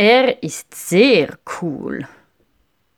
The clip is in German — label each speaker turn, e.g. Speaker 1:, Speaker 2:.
Speaker 1: Er ist sehr cool.